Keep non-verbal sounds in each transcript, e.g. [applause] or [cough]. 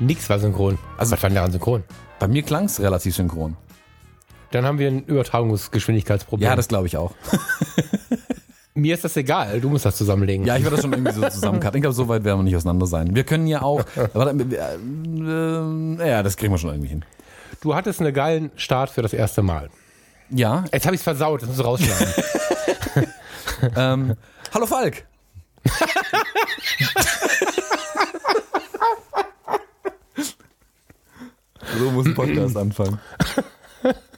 Nix war synchron. Also- Was war denn daran synchron? Bei mir klang es relativ synchron. Dann haben wir ein Übertragungsgeschwindigkeitsproblem. Ja, das glaube ich auch. [laughs] Mir ist das egal, du musst das zusammenlegen. Ja, ich werde das schon irgendwie so zusammencutten. Ich glaube, so weit werden wir nicht auseinander sein. Wir können ja auch. [laughs] Warte, äh, äh, ja, das kriegen wir schon irgendwie hin. Du hattest einen geilen Start für das erste Mal. Ja. Jetzt habe ich es versaut, das musst du rausschneiden. [laughs] Ähm, hallo Falk. so muss ein Podcast anfangen. [laughs]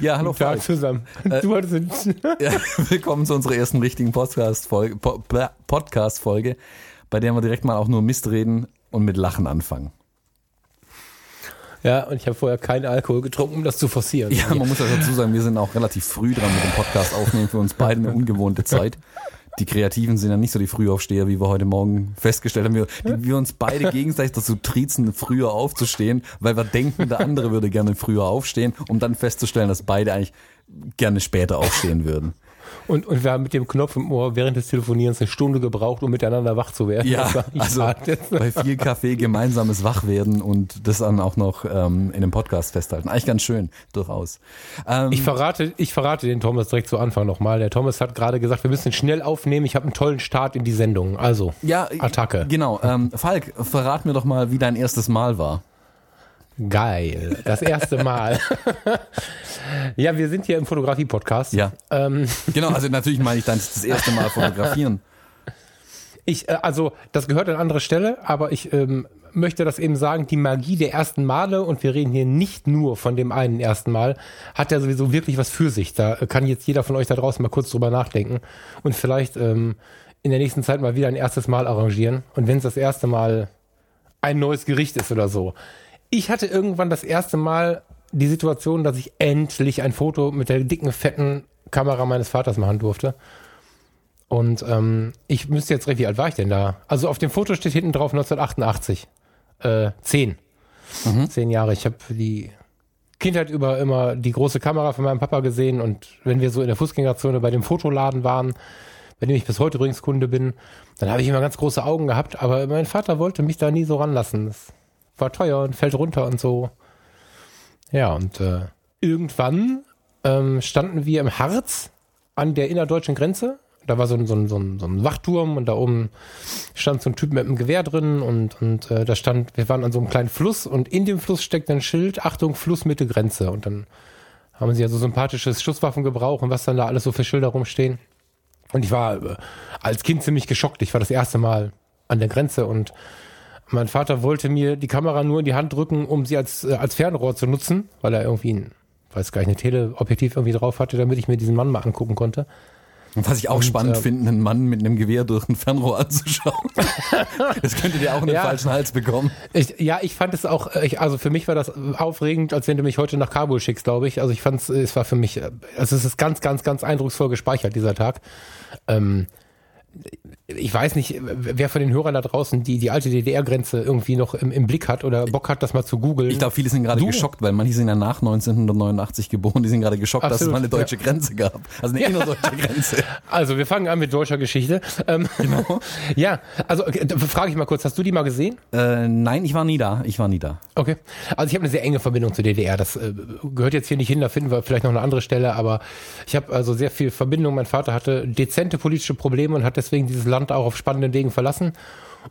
Ja, hallo Tag Falk. zusammen. Äh, Du hattest [laughs] Ja, willkommen zu unserer ersten richtigen Podcast-Folge, Po- Bla- Podcast-Folge, bei der wir direkt mal auch nur Mist reden und mit Lachen anfangen. Ja, und ich habe vorher keinen Alkohol getrunken, um das zu forcieren. Ja, man muss ja dazu sagen, wir sind auch relativ früh dran mit dem Podcast aufnehmen, für uns beide eine ungewohnte Zeit. Die Kreativen sind ja nicht so die Frühaufsteher, wie wir heute Morgen festgestellt haben. Wir, die, wir uns beide [laughs] gegenseitig dazu triezen, früher aufzustehen, weil wir denken, der andere würde gerne früher aufstehen, um dann festzustellen, dass beide eigentlich gerne später aufstehen würden. Und, und wir haben mit dem Knopf im Ohr während des Telefonierens eine Stunde gebraucht, um miteinander wach zu werden. Ja, [laughs] also hart. bei viel Kaffee gemeinsames Wachwerden und das dann auch noch ähm, in einem Podcast festhalten. Eigentlich ganz schön, durchaus. Ähm, Ich verrate, ich verrate den Thomas direkt zu Anfang nochmal. Der Thomas hat gerade gesagt, wir müssen schnell aufnehmen. Ich habe einen tollen Start in die Sendung. Also, ja, Attacke. Genau. Ähm, Falk, verrat mir doch mal, wie dein erstes Mal war. Geil. Das erste Mal. [laughs] ja, wir sind hier im Fotografie-Podcast. Ja. Ähm, Genau, also natürlich meine ich dann das erste Mal fotografieren. ich, äh, also, das gehört an andere Stelle, aber ich ähm, möchte das eben sagen, die Magie der ersten Male, und wir reden hier nicht nur von dem einen ersten Mal, hat ja sowieso wirklich was für sich. Da kann jetzt jeder von euch da draußen mal kurz drüber nachdenken und vielleicht ähm, in der nächsten Zeit mal wieder ein erstes Mal arrangieren. Und wenn es das erste Mal ein neues Gericht ist oder so. Ich hatte irgendwann das erste Mal die Situation, dass ich endlich ein Foto mit der dicken, fetten Kamera meines Vaters machen durfte. Und ähm, ich müsste jetzt, wie alt war ich denn da? Also auf dem Foto steht hinten drauf 1988. Äh, zehn. Zehn Jahre. Ich habe die Kindheit über immer die große Kamera von meinem Papa gesehen und wenn wir so in der Fußgängerzone bei dem Fotoladen waren, bei dem ich bis heute übrigens Kunde bin, dann habe ich immer ganz große Augen gehabt, aber mein Vater wollte mich da nie so ranlassen. Das war teuer und fällt runter und so. Ja, und äh, irgendwann ähm, standen wir im Harz an der innerdeutschen Grenze. Da war so ein, so, ein, so, ein, so ein Wachturm und da oben stand so ein Typ mit einem Gewehr drin und, und äh, da stand, wir waren an so einem kleinen Fluss und in dem Fluss steckt ein Schild, Achtung, Flussmitte Grenze. Und dann haben sie ja so sympathisches Schusswaffengebrauch und was dann da alles so für Schilder rumstehen. Und ich war äh, als Kind ziemlich geschockt. Ich war das erste Mal an der Grenze und mein Vater wollte mir die Kamera nur in die Hand drücken, um sie als, äh, als Fernrohr zu nutzen, weil er irgendwie ein, weiß gar nicht, eine Teleobjektiv irgendwie drauf hatte, damit ich mir diesen Mann mal angucken konnte. Und was ich auch spannend ähm, finde, einen Mann mit einem Gewehr durch ein Fernrohr [laughs] anzuschauen. [laughs] das könnte dir auch einen Ja. falschen Hals bekommen. Ich, ja, ich fand es auch, äh, ich, also für mich war das aufregend, als wenn du mich heute nach Kabul schickst, glaube ich. Also ich fand es, es war für mich, äh, also es ist ganz, ganz, ganz eindrucksvoll gespeichert, dieser Tag. Ähm, ich weiß nicht, wer von den Hörern da draußen die, die alte DDR-Grenze irgendwie noch im, im Blick hat oder Bock hat, das mal zu googeln. Ich glaube, viele sind gerade geschockt, weil manche sind ja nach 1989 geboren, die sind gerade geschockt, dass es Absolut, mal eine deutsche Grenze gab. Also eine innerdeutsche Grenze. [laughs] Also wir fangen an mit deutscher Geschichte. Ähm, Genau. [laughs] ja, also frage ich mal kurz, hast du die mal gesehen? Äh, nein, ich war nie da. Ich war nie da. Okay. Also ich habe eine sehr enge Verbindung zur DDR. Das äh, gehört jetzt hier nicht hin, da finden wir vielleicht noch eine andere Stelle, aber ich habe also sehr viel Verbindung. Mein Vater hatte dezente politische Probleme und hat deswegen dieses Land auch auf spannenden Wegen verlassen.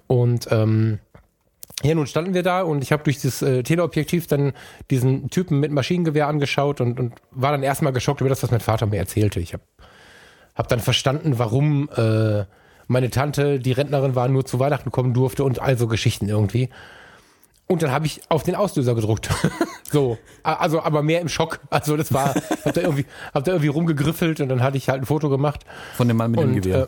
Und ähm, ja, nun standen wir da und ich habe durch das äh, Teleobjektiv dann diesen Typen mit Maschinengewehr angeschaut und, und war dann erstmal geschockt über das, was mein Vater mir erzählte. Ich habe hab dann verstanden, warum äh, meine Tante, die Rentnerin war, nur zu Weihnachten kommen durfte und all so Geschichten irgendwie. Und dann habe ich auf den Auslöser gedrückt. [laughs] so, also aber mehr im Schock. Also das war, hab da irgendwie, hab da irgendwie rumgegriffelt und dann hatte ich halt ein Foto gemacht. Von dem Mann mit dem Und Gewehr. äh,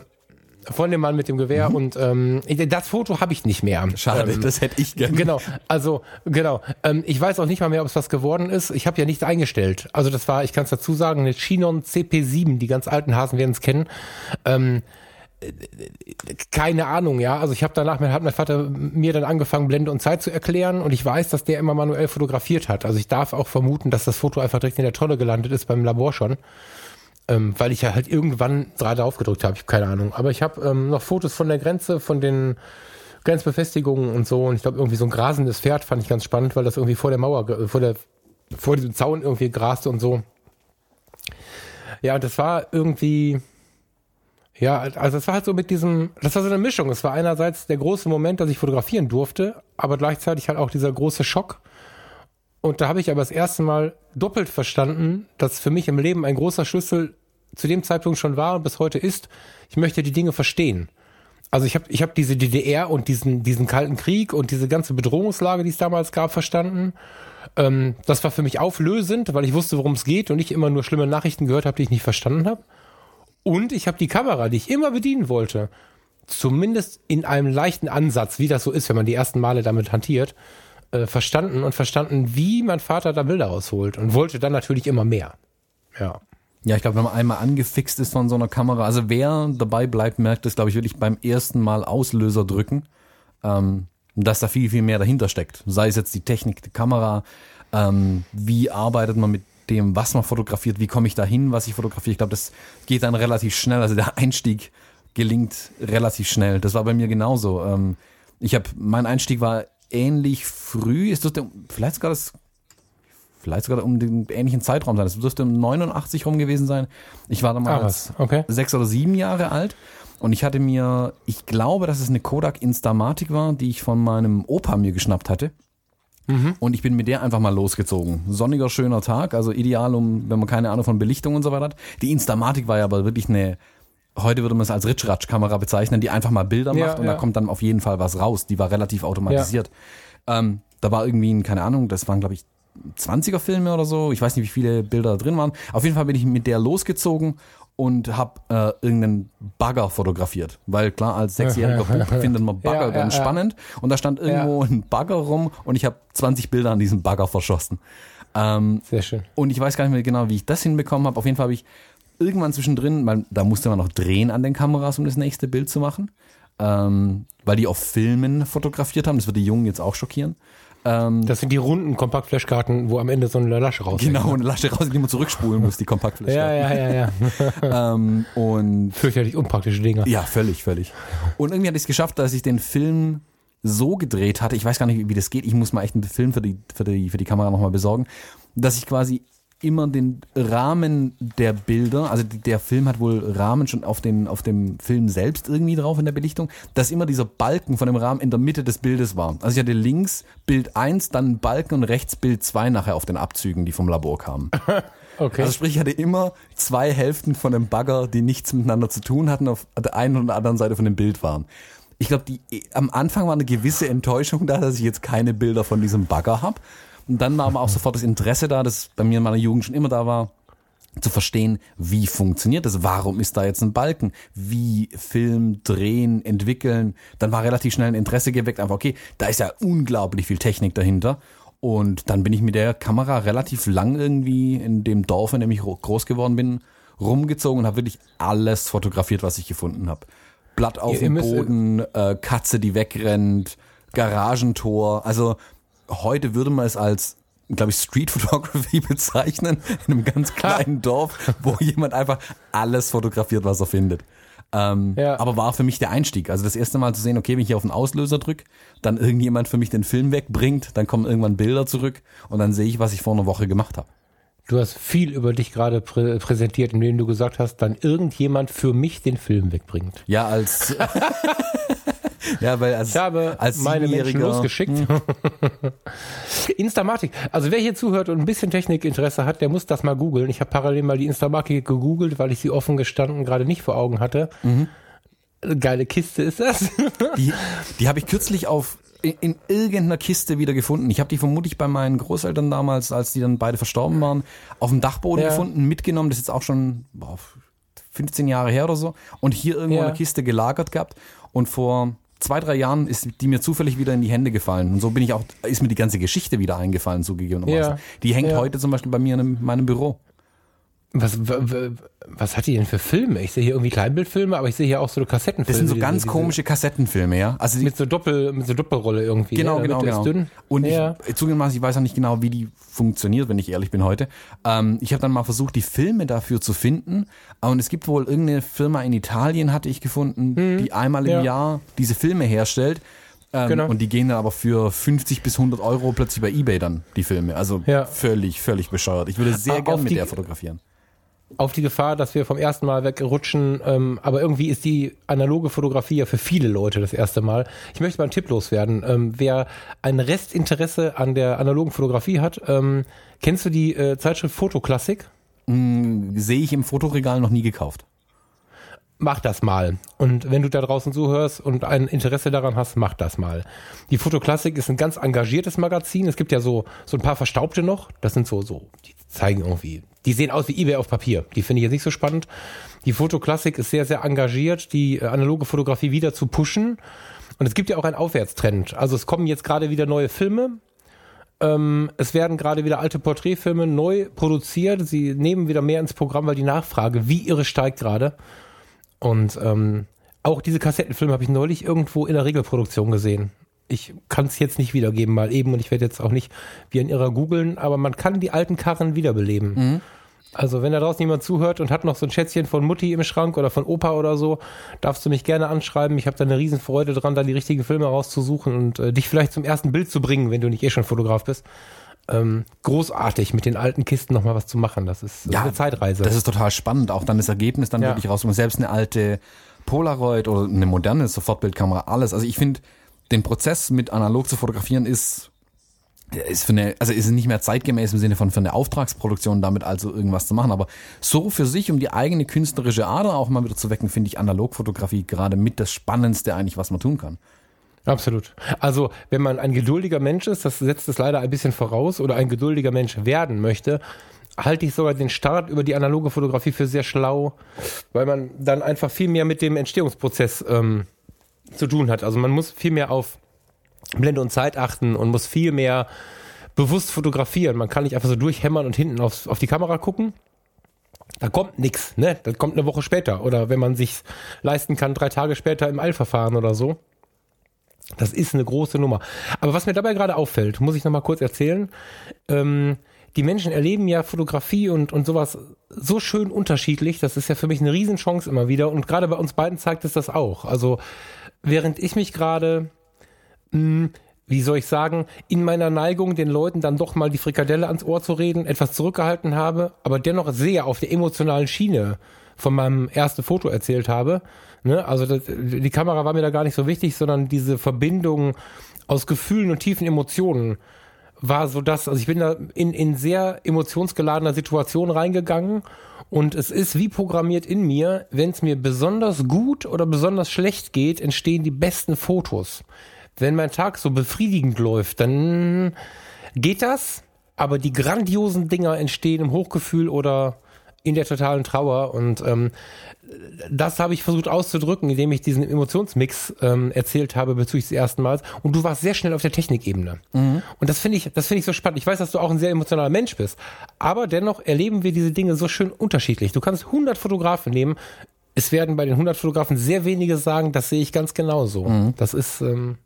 von dem Mann mit dem Gewehr Mhm. und ähm, das Foto habe ich nicht mehr. Schade, Ähm, das hätte ich gerne. Genau, also genau. Ähm, ich weiß auch nicht mal mehr, ob es was geworden ist. Ich habe ja nichts eingestellt. Also das war, ich kann es dazu sagen, eine Chinon CP7. Die ganz alten Hasen werden es kennen. Ähm, äh, keine Ahnung, ja. Also ich habe danach, hat mein Vater mir dann angefangen, Blende und Zeit zu erklären und ich weiß, dass der immer manuell fotografiert hat. Also ich darf auch vermuten, dass das Foto einfach direkt in der Tonne gelandet ist beim Labor schon. Ähm, weil ich ja halt irgendwann drei drauf gedrückt habe, ich habe keine Ahnung. Aber ich habe ähm, noch Fotos von der Grenze, von den Grenzbefestigungen und so. Und ich glaube, irgendwie so ein grasendes Pferd fand ich ganz spannend, weil das irgendwie vor der Mauer, ge- vor der, vor diesem Zaun irgendwie graste und so. Ja, und das war irgendwie, ja, also es war halt so mit diesem, das war so eine Mischung. Es war einerseits der große Moment, dass ich fotografieren durfte, aber gleichzeitig halt auch dieser große Schock. Und da habe ich aber das erste Mal doppelt verstanden, dass für mich im Leben ein großer Schlüssel zu dem Zeitpunkt schon war und bis heute ist, ich möchte die Dinge verstehen. Also ich habe ich hab diese DDR und diesen, diesen Kalten Krieg und diese ganze Bedrohungslage, die es damals gab, verstanden. Ähm, das war für mich auflösend, weil ich wusste, worum es geht und nicht immer nur schlimme Nachrichten gehört habe, die ich nicht verstanden habe. Und ich habe die Kamera, die ich immer bedienen wollte, zumindest in einem leichten Ansatz, wie das so ist, wenn man die ersten Male damit hantiert, äh, verstanden und verstanden, wie mein Vater da Bilder rausholt und wollte dann natürlich immer mehr. Ja. Ja, ich glaube, wenn man einmal angefixt ist von so einer Kamera, also wer dabei bleibt, merkt es, glaube ich, wirklich beim ersten Mal Auslöser drücken, ähm, dass da viel, viel mehr dahinter steckt. Sei es jetzt die Technik, die Kamera, ähm, wie arbeitet man mit dem, was man fotografiert, wie komme ich da hin, was ich fotografiere. Ich glaube, das geht dann relativ schnell. Also der Einstieg gelingt relativ schnell. Das war bei mir genauso. Ähm, ich habe, mein Einstieg war ähnlich früh. Es dürfte vielleicht sogar das vielleicht sogar um den ähnlichen Zeitraum sein. Es dürfte um 89 rum gewesen sein. Ich war Ah, damals was? Okay. sechs oder sieben Jahre alt und ich hatte mir, ich glaube, dass es eine Kodak Instamatic war, die ich von meinem Opa mir geschnappt hatte. Und ich bin mit der einfach mal losgezogen. Sonniger, schöner Tag, also ideal, um, wenn man keine Ahnung von Belichtung und so weiter hat. Die Instamatic war ja aber wirklich eine, heute würde man es als Ritschratsch-Kamera bezeichnen, die einfach mal Bilder Ja, macht und da ja. kommt dann auf jeden Fall was raus. Die war relativ automatisiert. Ähm, da war irgendwie ein, keine Ahnung, das waren glaube ich 20er Filme oder so. Ich weiß nicht, wie viele Bilder da drin waren. Auf jeden Fall bin ich mit der losgezogen und habe äh, irgendeinen Bagger fotografiert. Weil klar, als sechsjähriger [laughs] Bub findet man Bagger Ja, ja, ganz ja. spannend. Und da stand irgendwo ein Bagger rum und ich habe 20 Bilder an diesem Bagger verschossen. Ähm, Sehr schön. und ich weiß gar nicht mehr genau, wie ich das hinbekommen habe. Auf jeden Fall habe ich irgendwann zwischendrin, weil da musste man noch drehen an den Kameras, um das nächste Bild zu machen. Ähm, weil die auf Filmen fotografiert haben. Das wird die Jungen jetzt auch schockieren. Ähm, Das sind die runden Kompaktflashkarten, wo am Ende so eine Lasche rauskommt. genau, eine Lasche raus, die man zurückspulen muss, die Kompaktfläche. Ja, ja, ja, ja. [laughs] Ähm, und Fürchterlich unpraktische Dinger. ja, völlig, völlig. Und irgendwie hatte ich es geschafft, dass ich den Film so gedreht hatte, ich weiß gar nicht, wie das geht, ich muss mal echt einen Film für die, für die, für die Kamera nochmal besorgen, dass ich quasi immer den Rahmen der Bilder, also der Film hat wohl Rahmen schon auf, den, auf dem Film selbst irgendwie drauf in der Belichtung, dass immer dieser Balken von dem Rahmen in der Mitte des Bildes war. Also ich hatte links Bild 1, dann Balken und rechts Bild 2 nachher auf den Abzügen, die vom Labor kamen. [laughs] Okay. Also sprich, ich hatte immer zwei Hälften von einem Bagger, die nichts miteinander zu tun hatten, auf der einen und der anderen Seite von dem Bild waren. Ich glaube, am Anfang war eine gewisse Enttäuschung da, dass ich jetzt keine Bilder von diesem Bagger habe. Und dann war aber auch sofort das Interesse da, das bei mir in meiner Jugend schon immer da war, zu verstehen, wie funktioniert das? Warum ist da jetzt ein Balken? Wie Film, drehen, entwickeln? Dann war relativ schnell ein Interesse geweckt, einfach, okay, da ist ja unglaublich viel Technik dahinter. Und dann bin ich mit der Kamera relativ lang irgendwie in dem Dorf, in dem ich ro- groß geworden bin, rumgezogen und habe wirklich alles fotografiert, was ich gefunden habe. Blatt auf Ihr- dem müsst- Boden, äh, Katze, die wegrennt, Garagentor. Also heute würde man es als, glaube ich, Street Photography [laughs] bezeichnen, in einem ganz kleinen Dorf, wo jemand einfach alles fotografiert, was er findet. Ähm, Ja. Aber war für mich der Einstieg. Also das erste Mal zu sehen, okay, wenn ich hier auf den Auslöser drücke, dann irgendjemand für mich den Film wegbringt, dann kommen irgendwann Bilder zurück und dann sehe ich, was ich vor einer Woche gemacht habe. Du hast viel über dich gerade prä präsentiert, indem du gesagt hast, dann irgendjemand für mich den Film wegbringt. Ja, als [laughs] ja, weil als, Ich habe als meine Menschen losgeschickt. [laughs] Instamatic. Also wer hier zuhört und ein bisschen Technikinteresse hat, der muss das mal googeln. Ich habe parallel mal die Instamatic gegoogelt, weil ich sie offen gestanden gerade nicht vor Augen hatte. Mhm. Geile Kiste ist das. [laughs] Die, die habe ich kürzlich auf in, in irgendeiner Kiste wieder gefunden. Ich habe die vermutlich bei meinen Großeltern damals, als die dann beide verstorben waren, auf dem Dachboden Ja. gefunden, mitgenommen. Das ist jetzt auch schon boah, 15 Jahre her oder so und hier irgendwo Ja. in der Kiste gelagert gehabt und vor zwei, drei Jahren ist die mir zufällig wieder in die Hände gefallen und so bin ich auch, ist mir die ganze Geschichte wieder eingefallen zugegebenermaßen. Ja. Die hängt Ja. heute zum Beispiel bei mir in meinem Büro. Was, was hat die denn für Filme? Ich sehe hier irgendwie Kleinbildfilme, aber ich sehe hier auch so Kassettenfilme. Das sind so ganz diese- komische Kassettenfilme, ja. Also die, Mit so Doppel, mit so Doppelrolle irgendwie. Genau, ne? genau, genau. Dünn. Und ja. ich, zugegebenermaßen, ich weiß auch nicht genau, wie die funktioniert, wenn ich ehrlich bin heute. Ähm, ich habe dann mal versucht, die Filme dafür zu finden. Und es gibt wohl irgendeine Firma in Italien, hatte ich gefunden, die einmal im ja. Jahr diese Filme herstellt. Ähm, Genau. Und die gehen dann aber für 50 bis 100 Euro plötzlich bei Ebay dann, die Filme. Also Ja. völlig, völlig bescheuert. Ich würde sehr Ah, gern mit die- der fotografieren. Auf die Gefahr, dass wir vom ersten Mal wegrutschen. Ähm, aber irgendwie ist die analoge Fotografie ja für viele Leute das erste Mal. Ich möchte mal einen Tipp loswerden. Ähm, wer ein Restinteresse an der analogen Fotografie hat, ähm, kennst du die äh, Zeitschrift Fotoklassik? Sehe ich im Fotoregal noch nie gekauft. Mach das mal. Und wenn du da draußen zuhörst und ein Interesse daran hast, mach das mal. Die Fotoklassik ist ein ganz engagiertes Magazin. Es gibt ja so, so ein paar Verstaubte noch. Das sind so, so, die zeigen irgendwie, die sehen aus wie eBay auf Papier. Die finde ich jetzt nicht so spannend. Die Fotoklassik ist sehr, sehr engagiert, die analoge Fotografie wieder zu pushen. Und es gibt ja auch einen Aufwärtstrend. Also es kommen jetzt gerade wieder neue Filme. Ähm, es werden gerade wieder alte Porträtfilme neu produziert. Sie nehmen wieder mehr ins Programm, weil die Nachfrage wie irre steigt gerade. Und ähm, auch diese Kassettenfilme habe ich neulich irgendwo in der Regelproduktion gesehen. Ich kann es jetzt nicht wiedergeben, mal eben, und ich werde jetzt auch nicht wie ein Irrer googeln, aber man kann die alten Karren wiederbeleben. Also wenn da draußen jemand zuhört und hat noch so ein Schätzchen von Mutti im Schrank oder von Opa oder so, darfst du mich gerne anschreiben. Ich habe da eine Riesenfreude dran, da die richtigen Filme rauszusuchen und äh, dich vielleicht zum ersten Bild zu bringen, wenn du nicht eh schon Fotograf bist. Ähm, großartig, mit den alten Kisten nochmal was zu machen. Das ist äh, eine Zeitreise. Das ist total spannend, auch dann das Ergebnis dann Ja. wirklich raus. Und selbst eine alte Polaroid oder eine moderne Sofortbildkamera, alles. Also ich finde, den Prozess mit analog zu fotografieren ist, ist für eine, also ist nicht mehr zeitgemäß im Sinne von für eine Auftragsproduktion damit also irgendwas zu machen. Aber so für sich, um die eigene künstlerische Ader auch mal wieder zu wecken, finde ich Analogfotografie gerade mit das Spannendste eigentlich, was man tun kann. Absolut. Also, wenn man ein geduldiger Mensch ist, das setzt es leider ein bisschen voraus, oder ein geduldiger Mensch werden möchte, halte ich sogar den Start über die analoge Fotografie für sehr schlau, weil man dann einfach viel mehr mit dem Entstehungsprozess ähm, zu tun hat. Also man muss viel mehr auf Blende und Zeit achten und muss viel mehr bewusst fotografieren. Man kann nicht einfach so durchhämmern und hinten aufs, auf die Kamera gucken. Da kommt nix, ne? Das kommt eine Woche später. Oder wenn man sich leisten kann, drei Tage später im Eilverfahren oder so. Das ist eine große Nummer. Aber was mir dabei gerade auffällt, muss ich noch mal kurz erzählen. Ähm, die Menschen erleben ja Fotografie und, und sowas so schön unterschiedlich. Das ist ja für mich eine Riesenchance immer wieder. Und gerade bei uns beiden zeigt es das auch. Also während ich mich gerade, mh, wie soll ich sagen, in meiner Neigung, den Leuten dann doch mal die Frikadelle ans Ohr zu reden, etwas zurückgehalten habe, aber dennoch sehr auf der emotionalen Schiene von meinem ersten Foto erzählt habe. Ne? Also das, die Kamera war mir da gar nicht so wichtig, sondern diese Verbindung aus Gefühlen und tiefen Emotionen war so das, also ich bin da in, in sehr emotionsgeladener Situation reingegangen und es ist wie programmiert in mir, wenn es mir besonders gut oder besonders schlecht geht, entstehen die besten Fotos. Wenn mein Tag so befriedigend läuft, dann geht das, aber die grandiosen Dinger entstehen im Hochgefühl oder in der totalen Trauer und ähm, das habe ich versucht auszudrücken, indem ich diesen Emotionsmix ähm, erzählt habe bezüglich des ersten Mals. Und du warst sehr schnell auf der Technikebene. Und das finde ich, das finde ich so spannend. Ich weiß, dass du auch ein sehr emotionaler Mensch bist, aber dennoch erleben wir diese Dinge so schön unterschiedlich. Du kannst 100 Fotografen nehmen. Es werden bei den 100 Fotografen sehr wenige sagen, das sehe ich ganz genauso. Das ist ähm,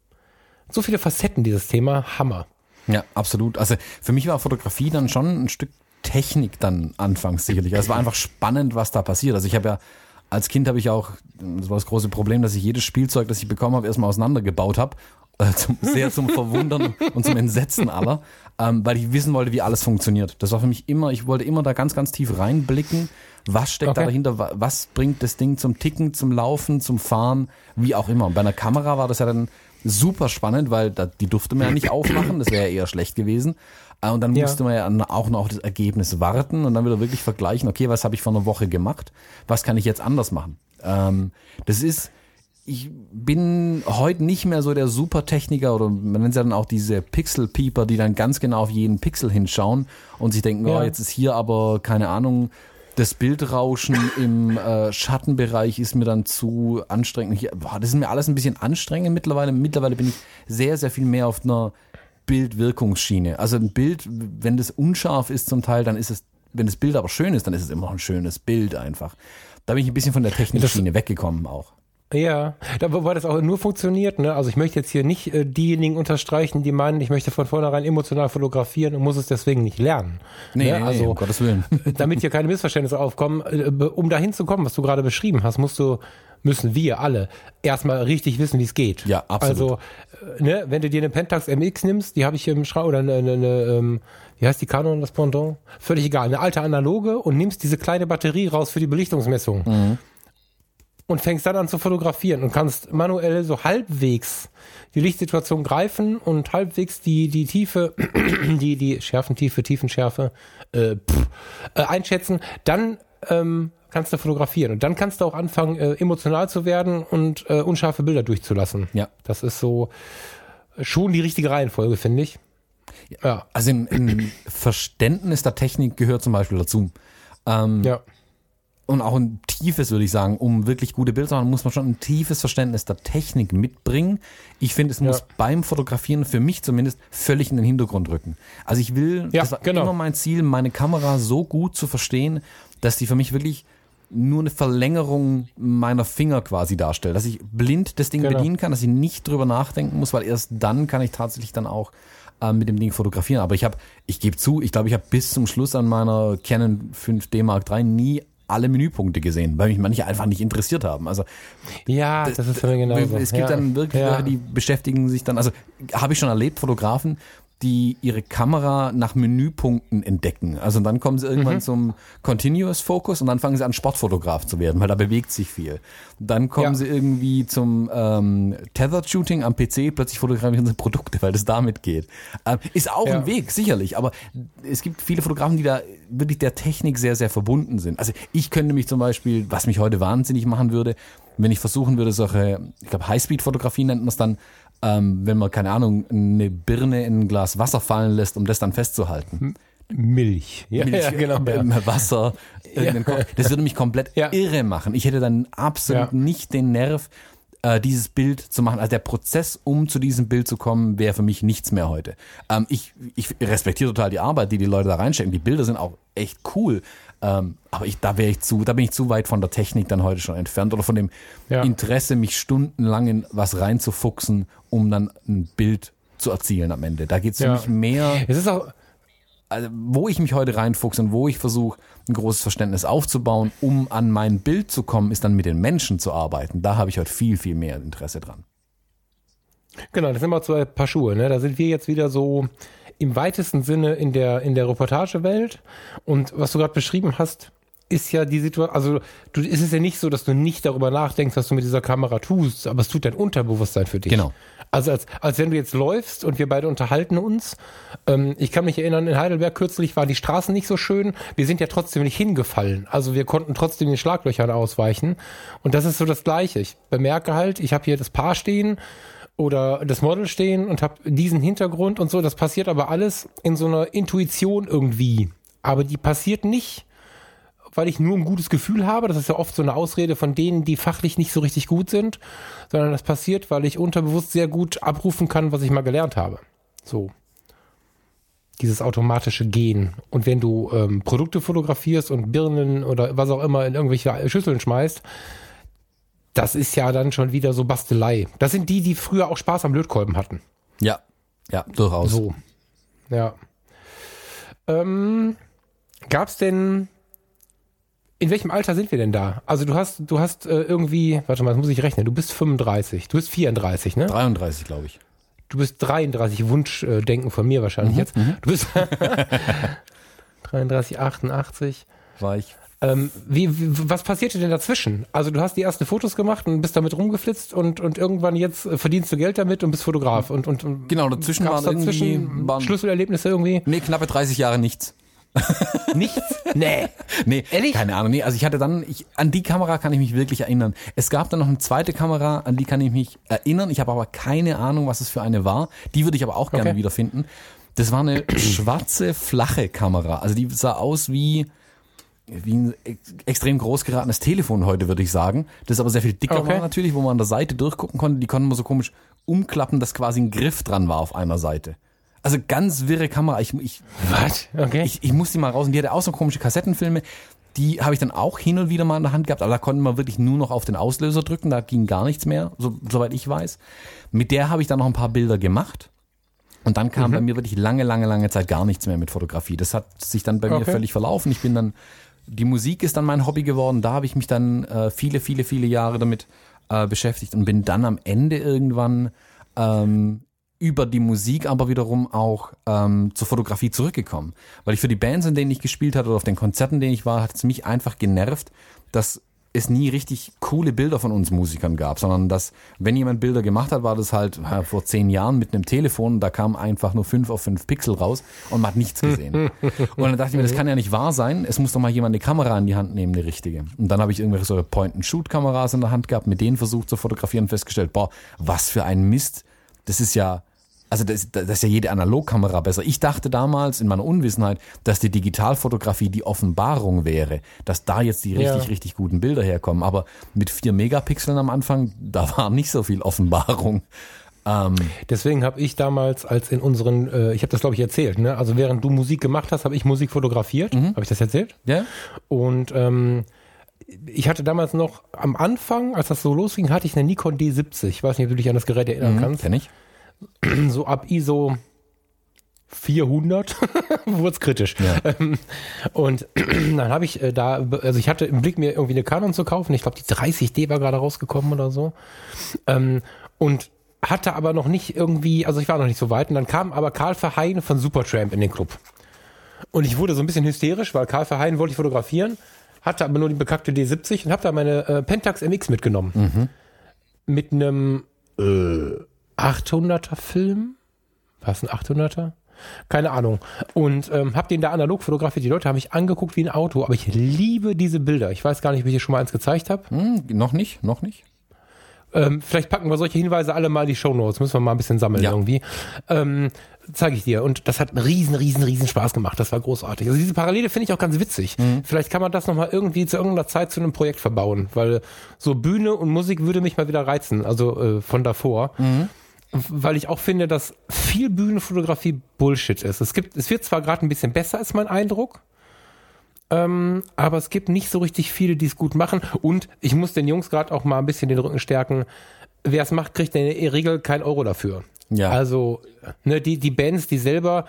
so viele Facetten dieses Thema. Hammer. Ja, absolut. Also für mich war Fotografie dann schon ein Stück Technik dann anfangs sicherlich. Also es war einfach spannend, was da passiert. Also ich habe ja als Kind habe ich auch, das war das große Problem, dass ich jedes Spielzeug, das ich bekommen habe, erstmal auseinandergebaut habe. [laughs] Äh, zum, sehr zum Verwundern und zum Entsetzen aller, ähm, weil ich wissen wollte, wie alles funktioniert. Das war für mich immer, ich wollte immer da ganz, ganz tief reinblicken. Was steckt da Okay. dahinter? Wa- Was bringt das Ding zum Ticken, zum Laufen, zum Fahren, wie auch immer. Und bei einer Kamera war das ja dann super spannend, weil da, die durfte man ja nicht aufmachen, das wäre ja eher schlecht gewesen. Äh, Und dann Ja. musste man ja auch noch auf das Ergebnis warten und dann wieder wirklich vergleichen, okay, was habe ich vor einer Woche gemacht, was kann ich jetzt anders machen. Ähm, das ist, ich bin heute nicht mehr so der Supertechniker oder man nennt es ja dann auch diese Pixel-Peeper, die dann ganz genau auf jeden Pixel hinschauen und sich denken, Ja. oh, jetzt ist hier aber, keine Ahnung, Das Bildrauschen im äh, Schattenbereich ist mir dann zu anstrengend. Hier, boah, das ist mir alles ein bisschen anstrengend mittlerweile. Mittlerweile bin ich sehr, sehr viel mehr auf einer Bildwirkungsschiene. Also ein Bild, wenn das unscharf ist zum Teil, dann ist es, wenn das Bild aber schön ist, dann ist es immer noch ein schönes Bild einfach. Da bin ich ein bisschen von der Technikschiene weggekommen auch. Ja, da wobei das auch nur funktioniert, ne? Also ich möchte jetzt hier nicht äh, diejenigen unterstreichen, die meinen, ich möchte von vornherein emotional fotografieren und muss es deswegen nicht lernen. Nee, ne? nee, also um Gottes Willen. [laughs] damit hier keine Missverständnisse aufkommen, äh, um dahin zu kommen, was du gerade beschrieben hast, musst du müssen wir alle erstmal richtig wissen, wie es geht. Ja, absolut. Also, äh, ne, wenn du dir eine Pentax MX nimmst, die habe ich hier im Schrank oder eine, eine, eine ähm, wie heißt die Canon das Pendant? Völlig egal, eine alte analoge und nimmst diese kleine Batterie raus für die Belichtungsmessung Mhm. und fängst dann an zu fotografieren und kannst manuell so halbwegs die Lichtsituation greifen und halbwegs die die Tiefe, [clears throat] die die Schärfentiefe, Tiefenschärfe äh, pff, äh, einschätzen, dann ähm, kannst du fotografieren und dann kannst du auch anfangen äh, emotional zu werden und äh, unscharfe Bilder durchzulassen. Ja. Das ist so schon die richtige Reihenfolge, finde ich. Ja, Also im, im Verständnis der Technik gehört zum Beispiel dazu. Ähm, ja, und auch ein tiefes, würde ich sagen, um wirklich gute Bilder zu machen, muss man schon ein tiefes Verständnis der Technik mitbringen. Ich finde, es muss Ja. beim Fotografieren für mich zumindest völlig in den Hintergrund rücken. Also ich will, Ja, das war genau. immer mein Ziel, meine Kamera so gut zu verstehen, dass die für mich wirklich nur eine Verlängerung meiner Finger quasi darstellt, dass ich blind das Ding Genau. bedienen kann, dass ich nicht drüber nachdenken muss, weil erst dann kann ich tatsächlich dann auch äh, mit dem Ding fotografieren. Aber ich habe, ich gebe zu, ich glaube, ich habe bis zum Schluss an meiner Canon 5D Mark III nie alle Menüpunkte gesehen, weil mich manche einfach nicht interessiert haben. Also ja, das, ist für mich genauso. es gibt ja. dann wirklich ja. Leute, die beschäftigen sich dann, also habe ich schon erlebt, Fotografen, die ihre Kamera nach Menüpunkten entdecken. Also dann kommen sie Mhm. irgendwann zum Continuous Focus und dann fangen sie an, Sportfotograf zu werden, weil da bewegt sich viel. Dann kommen Ja. sie irgendwie zum ähm, Tethered Shooting am PC, plötzlich fotografieren sie Produkte, weil das damit geht. Ähm, ist auch Ja. ein Weg, sicherlich, aber es gibt viele Fotografen, die da wirklich der Technik sehr, sehr verbunden sind. Also ich könnte mich zum Beispiel, was mich heute wahnsinnig machen würde, wenn ich versuchen würde, solche, ich glaube Highspeed-Fotografie nennt man es dann, ähm, wenn man, keine Ahnung, eine Birne in ein Glas Wasser fallen lässt, um das dann festzuhalten. Milch. Ja, Milch, ja genau. Ja. ähm, Wasser, Koch. Das würde mich komplett Ja. irre machen. Ich hätte dann absolut Ja. nicht den Nerv, äh, dieses Bild zu machen. Also der Prozess, um zu diesem Bild zu kommen, wäre für mich nichts mehr heute. Ähm, ich, ich respektiere total die Arbeit, die die Leute da reinstecken. Die Bilder sind auch echt cool. Ähm, aber ich, da wäre ich zu, da bin ich zu weit von der Technik dann heute schon entfernt oder von dem Ja. Interesse, mich stundenlang in was reinzufuchsen, um dann ein Bild zu erzielen am Ende. Da geht es für Ja. mich mehr Es ist auch, also wo ich mich heute reinfuchse und wo ich versuche, ein großes Verständnis aufzubauen, um an mein Bild zu kommen, ist dann mit den Menschen zu arbeiten. Da habe ich heute viel, viel mehr Interesse dran. Genau, das sind mal zwei Paar Schuhe. Ne? Da sind wir jetzt wieder so im weitesten Sinne in der, in der Reportagewelt. Und was du gerade beschrieben hast, ist ja die Situation, also du, ist es ja nicht so, dass du nicht darüber nachdenkst, was du mit dieser Kamera tust, aber es tut dein Unterbewusstsein für dich. Genau. Also als, als wenn du jetzt läufst und wir beide unterhalten uns. Ähm, ich kann mich erinnern, in Heidelberg kürzlich waren die Straßen nicht so schön. Wir sind ja trotzdem nicht hingefallen. Also wir konnten trotzdem den Schlaglöchern ausweichen. Und das ist so das Gleiche. Ich bemerke halt, ich habe hier das Paar stehen oder das Model stehen und habe diesen Hintergrund und so. Das passiert aber alles in so einer Intuition irgendwie. Aber die passiert nicht, weil ich nur ein gutes Gefühl habe. Das ist ja oft so eine Ausrede von denen, die fachlich nicht so richtig gut sind, sondern das passiert, weil ich unterbewusst sehr gut abrufen kann, was ich mal gelernt habe. So. Dieses automatische Gehen. Und wenn du ähm, Produkte fotografierst und Birnen oder was auch immer in irgendwelche Schüsseln schmeißt, das ist ja dann schon wieder so Bastelei. Das sind die, die früher auch Spaß am Lötkolben hatten. Ja, ja, durchaus. So. Ja. Ähm, gab's denn, in welchem Alter sind wir denn da? Also du hast, du hast äh, irgendwie, warte mal, das muss ich rechnen, du bist 35, du bist 34, ne? 33, glaube ich. Du bist 33, Wunschdenken von mir wahrscheinlich jetzt. Du bist [laughs] 33, 88. War ich. Ähm, wie, wie, was passierte denn dazwischen? Also du hast die ersten Fotos gemacht und bist damit rumgeflitzt und, und irgendwann jetzt äh, verdienst du Geld damit und bist Fotograf. Und, und, und Genau, dazwischen waren irgendwie- dazwischen waren- Schlüsselerlebnisse irgendwie? Nee, knappe 30 Jahre nichts. [laughs] Nichts? Nee. [laughs] Nee, Ehrlich? keine Ahnung. Nee, also ich hatte dann, ich, an die Kamera kann ich mich wirklich erinnern. Es gab dann noch eine zweite Kamera, an die kann ich mich erinnern. Ich habe aber keine Ahnung, was es für eine war. Die würde ich aber auch gerne Okay. wiederfinden. Das war eine [clears throat] schwarze, flache Kamera. Also die sah aus wie, wie ein ex extrem groß geratenes Telefon heute, würde ich sagen. Das aber sehr viel dicker Okay. war natürlich, wo man an der Seite durchgucken konnte. Die konnten wir so komisch umklappen, dass quasi ein Griff dran war auf einer Seite. Also ganz wirre Kamera. Ich, ich, Was? Okay. ich, ich muss die mal raus. Und die hatte auch so komische Kassettenfilme. Die habe ich dann auch hin und wieder mal in der Hand gehabt, aber da konnte man wirklich nur noch auf den Auslöser drücken, da ging gar nichts mehr, so, soweit ich weiß. Mit der habe ich dann noch ein paar Bilder gemacht. Und dann kam bei mir wirklich lange, lange, lange Zeit gar nichts mehr mit Fotografie. Das hat sich dann bei mir Okay. völlig verlaufen. Ich bin dann, die Musik ist dann mein Hobby geworden. Da habe ich mich dann äh, viele, viele, viele Jahre damit äh, beschäftigt und bin dann am Ende irgendwann ähm, über die Musik aber wiederum auch ähm, zur Fotografie zurückgekommen. Weil ich für die Bands, in denen ich gespielt hatte oder auf den Konzerten, in denen ich war, hat es mich einfach genervt, dass es nie richtig coole Bilder von uns Musikern gab, sondern dass, wenn jemand Bilder gemacht hat, war das halt ja, vor zehn Jahren mit einem Telefon, da kam einfach nur fünf auf fünf Pixel raus und man hat nichts gesehen. [laughs] und dann dachte ich mir, das kann ja nicht wahr sein, es muss doch mal jemand eine Kamera in die Hand nehmen, eine richtige. Und dann habe ich irgendwelche so Point-and-Shoot-Kameras in der Hand gehabt, mit denen versucht zu fotografieren und festgestellt, boah, was für ein Mist, das ist ja, also das, das ist ja jede Analogkamera besser. Ich dachte damals in meiner Unwissenheit, dass die Digitalfotografie die Offenbarung wäre, dass da jetzt die richtig, Ja. richtig guten Bilder herkommen. Aber mit vier Megapixeln am Anfang, da war nicht so viel Offenbarung. Ähm, Deswegen habe ich damals, als in unseren, äh, ich habe das glaube ich erzählt, ne? Also während du Musik gemacht hast, habe ich Musik fotografiert. Habe ich das erzählt? ja? Und ähm, ich hatte damals noch am Anfang, als das so losging, hatte ich eine Nikon D70. Ich weiß nicht, ob du dich an das Gerät erinnern kannst. Kenn ich. [clears throat] So ab ISO 400 wurde es kritisch. Ja. Ähm, Und [clears throat] dann habe ich äh, da, also ich hatte im Blick, mir irgendwie eine Canon zu kaufen. Ich glaube, die 30D war gerade rausgekommen oder so. Ähm, Und hatte aber noch nicht irgendwie, also ich war noch nicht so weit. Und dann kam aber Karl Verheyen von Supertramp in den Club. Und ich wurde so ein bisschen hysterisch, weil Karl Verheyen wollte ich fotografieren, hatte aber nur die bekackte D70 und habe da meine äh, Pentax MX mitgenommen. Mit einem äh, 800er Film. War es ein 800er? Keine Ahnung. Und ähm, habe den da analog fotografiert. Die Leute haben mich angeguckt wie ein Auto, aber ich liebe diese Bilder. Ich weiß gar nicht, ob ich dir schon mal eins gezeigt habe. Hm, noch nicht, noch nicht. Ähm, vielleicht packen wir solche Hinweise alle mal in die Shownotes. Müssen wir mal ein bisschen sammeln Ja. irgendwie. Ähm, zeige ich dir. Und das hat einen riesen, riesen, riesen Spaß gemacht. Das war großartig. Also diese Parallele finde ich auch ganz witzig. Vielleicht kann man das nochmal irgendwie zu irgendeiner Zeit zu einem Projekt verbauen, weil so Bühne und Musik würde mich mal wieder reizen. Also äh, von davor. Weil ich auch finde, dass viel Bühnenfotografie Bullshit ist. Es gibt, es wird zwar gerade ein bisschen besser, ist mein Eindruck. Ähm, aber es gibt nicht so richtig viele, die es gut machen. Und ich muss den Jungs gerade auch mal ein bisschen den Rücken stärken. Wer es macht, kriegt in der Regel kein Euro dafür. Ja. Also, ne, die, die Bands, die selber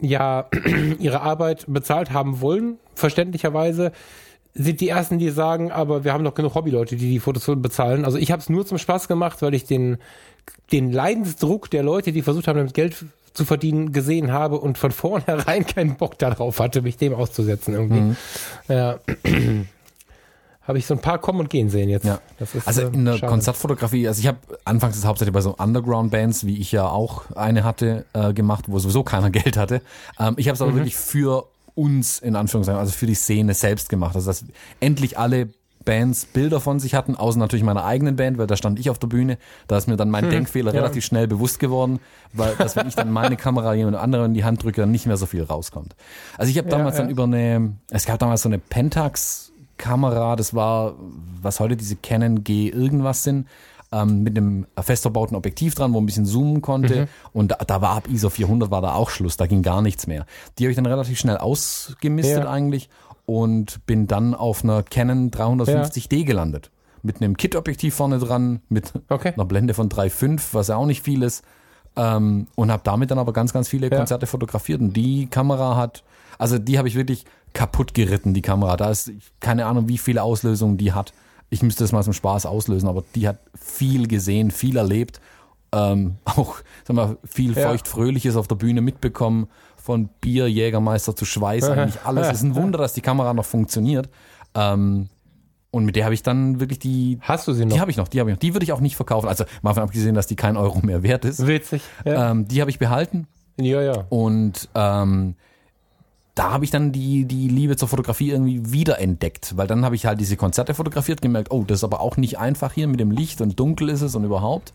ja [clears throat] ihre Arbeit bezahlt haben wollen, verständlicherweise, sind die ersten, die sagen, aber wir haben doch genug Hobbyleute, die die Fotos bezahlen. Also ich habe es nur zum Spaß gemacht, weil ich den, den Leidensdruck der Leute, die versucht haben, damit Geld zu verdienen, gesehen habe und von vornherein [laughs] keinen Bock darauf hatte, mich dem auszusetzen irgendwie. Mhm. Ja. [clears throat] habe ich so ein paar kommen und gehen sehen jetzt. Ja. Ist, Also äh, in der schade. Konzertfotografie, also ich habe anfangs das hauptsächlich bei so Underground-Bands, wie ich ja auch eine hatte, äh, gemacht, wo sowieso keiner [laughs] Geld hatte. Ähm, ich habe es Mhm. aber wirklich für uns, in Anführungszeichen, also für die Szene selbst gemacht. Also dass endlich alle Bands Bilder von sich hatten, außer natürlich meiner eigenen Band, weil da stand ich auf der Bühne. Da ist mir dann mein Denkfehler Hm. ja. relativ schnell bewusst geworden, weil dass wenn ich dann meine Kamera jemand anderem in die Hand drücke, dann nicht mehr so viel rauskommt. Also ich habe Ja, damals ja. dann über eine, es gab damals so eine Pentax Kamera, das war, was heute diese Canon G irgendwas sind, ähm, mit einem fest verbauten Objektiv dran, wo man ein bisschen zoomen konnte. Und da, da war ab ISO 400 war da auch Schluss, da ging gar nichts mehr. Die habe ich dann relativ schnell ausgemistet Ja. eigentlich und bin dann auf einer Canon 350D gelandet. Mit einem Kit-Objektiv vorne dran, mit Okay. einer Blende von 3,5, was ja auch nicht viel ist. Ähm, und habe damit dann aber ganz, ganz viele Ja. Konzerte fotografiert. Und die Kamera hat, also die habe ich wirklich kaputt geritten, die Kamera. Da ist keine Ahnung, wie viele Auslösungen die hat. Ich müsste das mal zum Spaß auslösen, aber die hat viel gesehen, viel erlebt. Ähm, [laughs] auch, sag mal, viel Ja. feucht-fröhliches auf der Bühne mitbekommen. Von Bier, Jägermeister zu Schweiß, [laughs] eigentlich alles. Es ist ein Wunder, dass die Kamera noch funktioniert. Ähm, und mit der habe ich dann wirklich die, Hast du sie noch? die habe ich noch, die habe ich noch. Die würde ich auch nicht verkaufen. Also mal davon abgesehen, dass die kein Euro mehr wert ist. Witzig. Ja, Ähm, die habe ich behalten ja. ja. und ähm, da habe ich dann die, die Liebe zur Fotografie irgendwie wiederentdeckt, weil dann habe ich halt diese Konzerte fotografiert, gemerkt, oh, das ist aber auch nicht einfach hier mit dem Licht und dunkel ist es und überhaupt.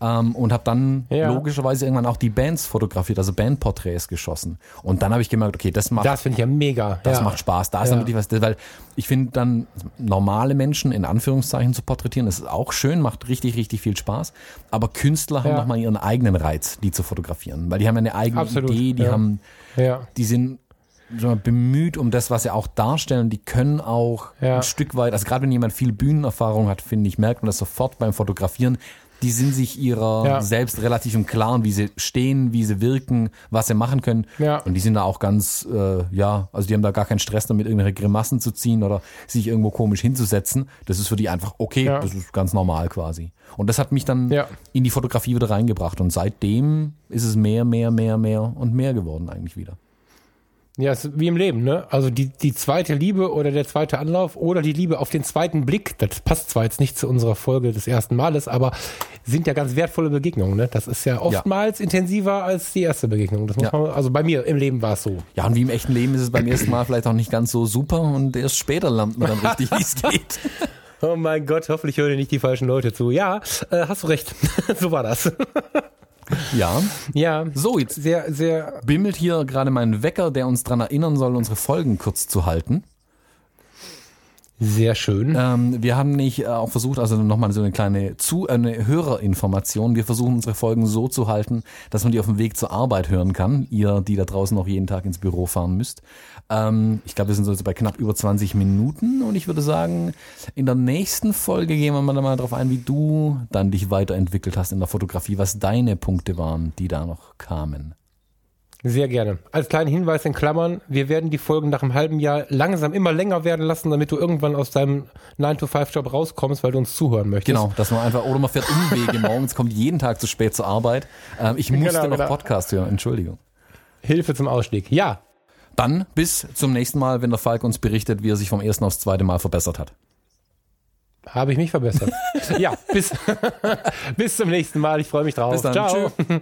Ähm, und habe dann Ja. logischerweise irgendwann auch die Bands fotografiert, also Bandporträts geschossen. Und dann habe ich gemerkt, okay, das macht Das finde ich ja mega. das ja. macht Spaß. Da ist Ja. dann wirklich was, weil ich finde dann normale Menschen in Anführungszeichen zu porträtieren, das ist auch schön, macht richtig, richtig viel Spaß. Aber Künstler haben Ja. nochmal ihren eigenen Reiz, die zu fotografieren, weil die haben ja eine eigene Absolut, Idee, die haben, die sind bemüht um das, was sie auch darstellen. Die können auch ein Stück weit, also gerade wenn jemand viel Bühnenerfahrung hat, finde ich, merkt man das sofort beim Fotografieren. Die sind sich ihrer Ja. selbst relativ im Klaren, wie sie stehen, wie sie wirken, was sie machen können. Ja. Und die sind da auch ganz, äh, ja, also die haben da gar keinen Stress damit, irgendwelche Grimassen zu ziehen oder sich irgendwo komisch hinzusetzen. Das ist für die einfach okay, Ja. das ist ganz normal quasi. Und das hat mich dann in die Fotografie wieder reingebracht. Und seitdem ist es mehr, mehr, mehr, mehr und mehr geworden eigentlich wieder. Ja, es ist wie im Leben, ne? Also die, die zweite Liebe oder der zweite Anlauf oder die Liebe auf den zweiten Blick, das passt zwar jetzt nicht zu unserer Folge des ersten Males, aber sind ja ganz wertvolle Begegnungen, ne? Das ist ja oftmals intensiver als die erste Begegnung. Das muss Ja. man, also bei mir im Leben war es so. Ja, und wie im echten Leben ist es beim ersten Mal vielleicht auch nicht ganz so super und erst später lernt man dann richtig, wie es [laughs] geht. Oh mein Gott, hoffentlich hören nicht die falschen Leute zu. Ja, äh, hast du recht. [laughs] so war das. [laughs] Ja. ja. So, jetzt Sehr, sehr, bimmelt hier gerade mein Wecker, der uns dran erinnern soll, unsere Folgen kurz zu halten. Sehr schön. Ähm, wir haben nicht äh, auch versucht, also nochmal so eine kleine zu eine Hörerinformation. Wir versuchen unsere Folgen so zu halten, dass man die auf dem Weg zur Arbeit hören kann. Ihr, die da draußen noch jeden Tag ins Büro fahren müsst. Ähm, ich glaube, wir sind so jetzt bei knapp über 20 Minuten und ich würde sagen, in der nächsten Folge gehen wir mal darauf ein, wie du dann dich weiterentwickelt hast in der Fotografie, was deine Punkte waren, die da noch kamen. Sehr gerne. Als kleinen Hinweis in Klammern, wir werden die Folgen nach einem halben Jahr langsam immer länger werden lassen, damit du irgendwann aus deinem 9-to-5-Job rauskommst, weil du uns zuhören möchtest. Genau, dass man einfach, oder man fährt Umwege [laughs] morgens, kommt jeden Tag zu spät zur Arbeit. Ähm, ich musste Genau, noch genau. Podcast hören, Entschuldigung. Hilfe zum Ausstieg. Ja, Dann bis zum nächsten Mal, wenn der Falk uns berichtet, wie er sich vom ersten aufs zweite Mal verbessert hat. habe ich mich verbessert. [laughs] ja, bis, [laughs] bis zum nächsten Mal. Ich freue mich drauf. Bis dann. Ciao. Tschüss.